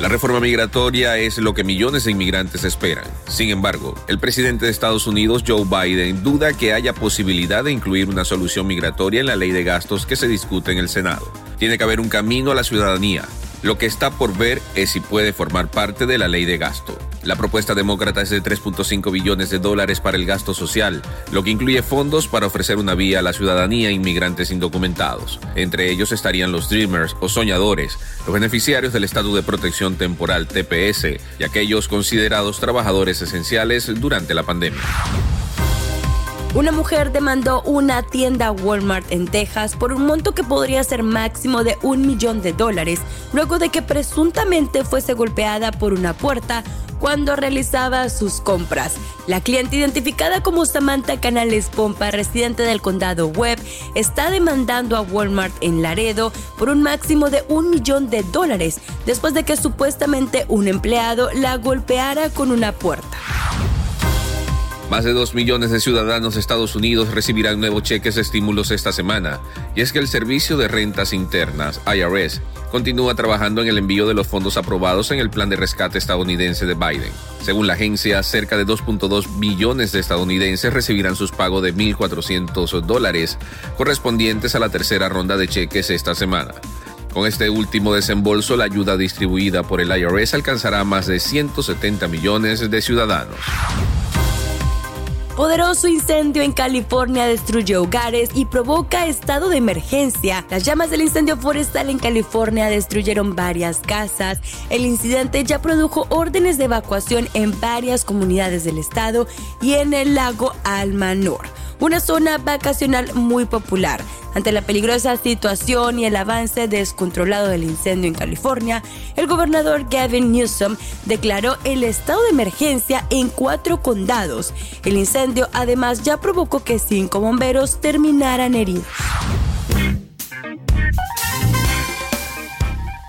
La reforma migratoria es lo que millones de inmigrantes esperan. Sin embargo, el presidente de Estados Unidos, Joe Biden, duda que haya posibilidad de incluir una solución migratoria en la ley de gastos que se discute en el Senado. Tiene que haber un camino a la ciudadanía, lo que está por ver es si puede formar parte de la ley de gasto. La propuesta demócrata es de 3.5 billones de dólares para el gasto social, lo que incluye fondos para ofrecer una vía a la ciudadanía e inmigrantes indocumentados. Entre ellos estarían los Dreamers o soñadores, los beneficiarios del Estado de Protección Temporal TPS y aquellos considerados trabajadores esenciales durante la pandemia. Una mujer demandó una tienda Walmart en Texas por un monto que podría ser máximo de un millón de dólares, luego de que presuntamente fuese golpeada por una puerta cuando realizaba sus compras. La cliente identificada como Samantha Canales Pompa, residente del condado Webb, está demandando a Walmart en Laredo por un máximo de un millón de dólares después de que supuestamente un empleado la golpeara con una puerta. Más de dos millones de ciudadanos de Estados Unidos recibirán nuevos cheques de estímulos esta semana, y es que el Servicio de Rentas Internas, IRS, continúa trabajando en el envío de los fondos aprobados en el plan de rescate estadounidense de Biden. Según la agencia, cerca de 2.2 millones de estadounidenses recibirán sus pagos de 1.400 dólares correspondientes a la tercera ronda de cheques esta semana. Con este último desembolso, la ayuda distribuida por el IRS alcanzará a más de 170 millones de ciudadanos. Poderoso incendio en California destruyó hogares y provoca estado de emergencia. Las llamas del incendio forestal en California destruyeron varias casas. El incidente ya produjo órdenes de evacuación en varias comunidades del estado y en el lago Almanor una zona vacacional muy popular. Ante la peligrosa situación y el avance descontrolado del incendio en California, el gobernador Gavin Newsom declaró el estado de emergencia en cuatro condados. El incendio además ya provocó que cinco bomberos terminaran heridos.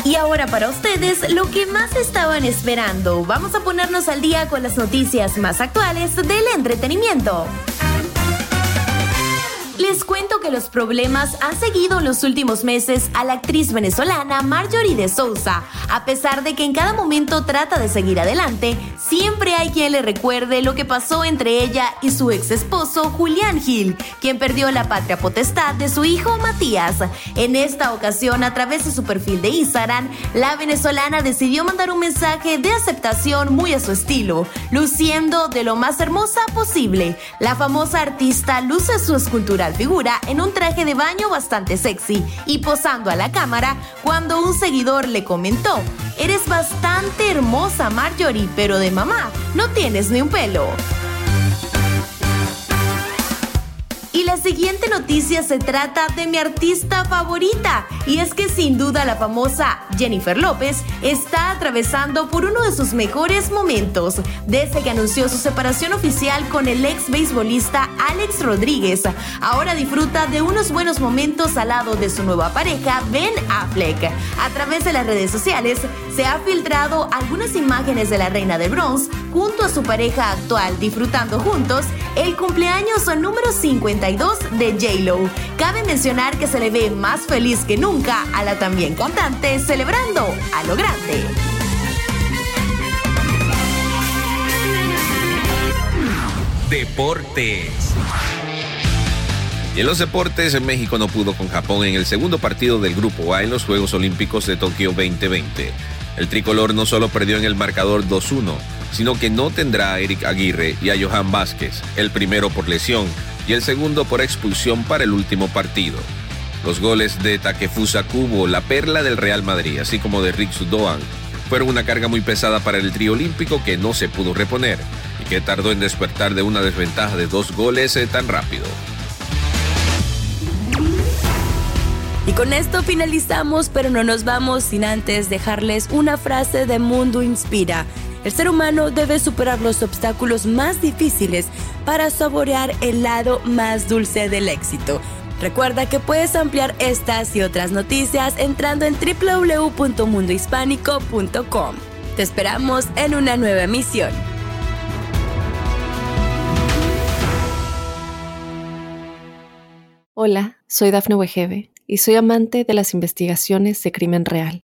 Y ahora para ustedes, lo que más estaban esperando. Vamos a ponernos al día con las noticias más actuales del entretenimiento. Les cuento que los problemas han seguido en los últimos meses a la actriz venezolana Marjorie de Souza. A pesar de que en cada momento trata de seguir adelante, siempre hay quien le recuerde lo que pasó entre ella y su ex esposo Julián Gil, quien perdió la patria potestad de su hijo Matías. En esta ocasión, a través de su perfil de Instagram, la venezolana decidió mandar un mensaje de aceptación muy a su estilo, luciendo de lo más hermosa posible. La famosa artista luce su escultura figura en un traje de baño bastante sexy y posando a la cámara cuando un seguidor le comentó, eres bastante hermosa Marjorie, pero de mamá, no tienes ni un pelo. Y la siguiente noticia se trata de mi artista favorita, y es que sin duda la famosa Jennifer López está atravesando por uno de sus mejores momentos, desde que anunció su separación oficial con el ex beisbolista Alex Rodríguez. Ahora disfruta de unos buenos momentos al lado de su nueva pareja, Ben Affleck. A través de las redes sociales se ha filtrado algunas imágenes de la reina de bronce junto a su pareja actual disfrutando juntos el cumpleaños número 50 de J-Lo. Cabe mencionar que se le ve más feliz que nunca a la también cantante celebrando a lo grande. Deportes. Y en los deportes, México no pudo con Japón en el segundo partido del Grupo A en los Juegos Olímpicos de Tokio 2020. El tricolor no solo perdió en el marcador 2-1, sino que no tendrá a Eric Aguirre y a Johan Vázquez, el primero por lesión y el segundo por expulsión para el último partido. Los goles de Takefusa Kubo, la perla del Real Madrid, así como de Rick Sudoan, fueron una carga muy pesada para el trío olímpico que no se pudo reponer y que tardó en despertar de una desventaja de dos goles eh, tan rápido. Y con esto finalizamos, pero no nos vamos sin antes dejarles una frase de Mundo Inspira. El ser humano debe superar los obstáculos más difíciles para saborear el lado más dulce del éxito. Recuerda que puedes ampliar estas y otras noticias entrando en www.mundohispánico.com. Te esperamos en una nueva emisión. Hola, soy Dafne Wegebe y soy amante de las investigaciones de crimen real.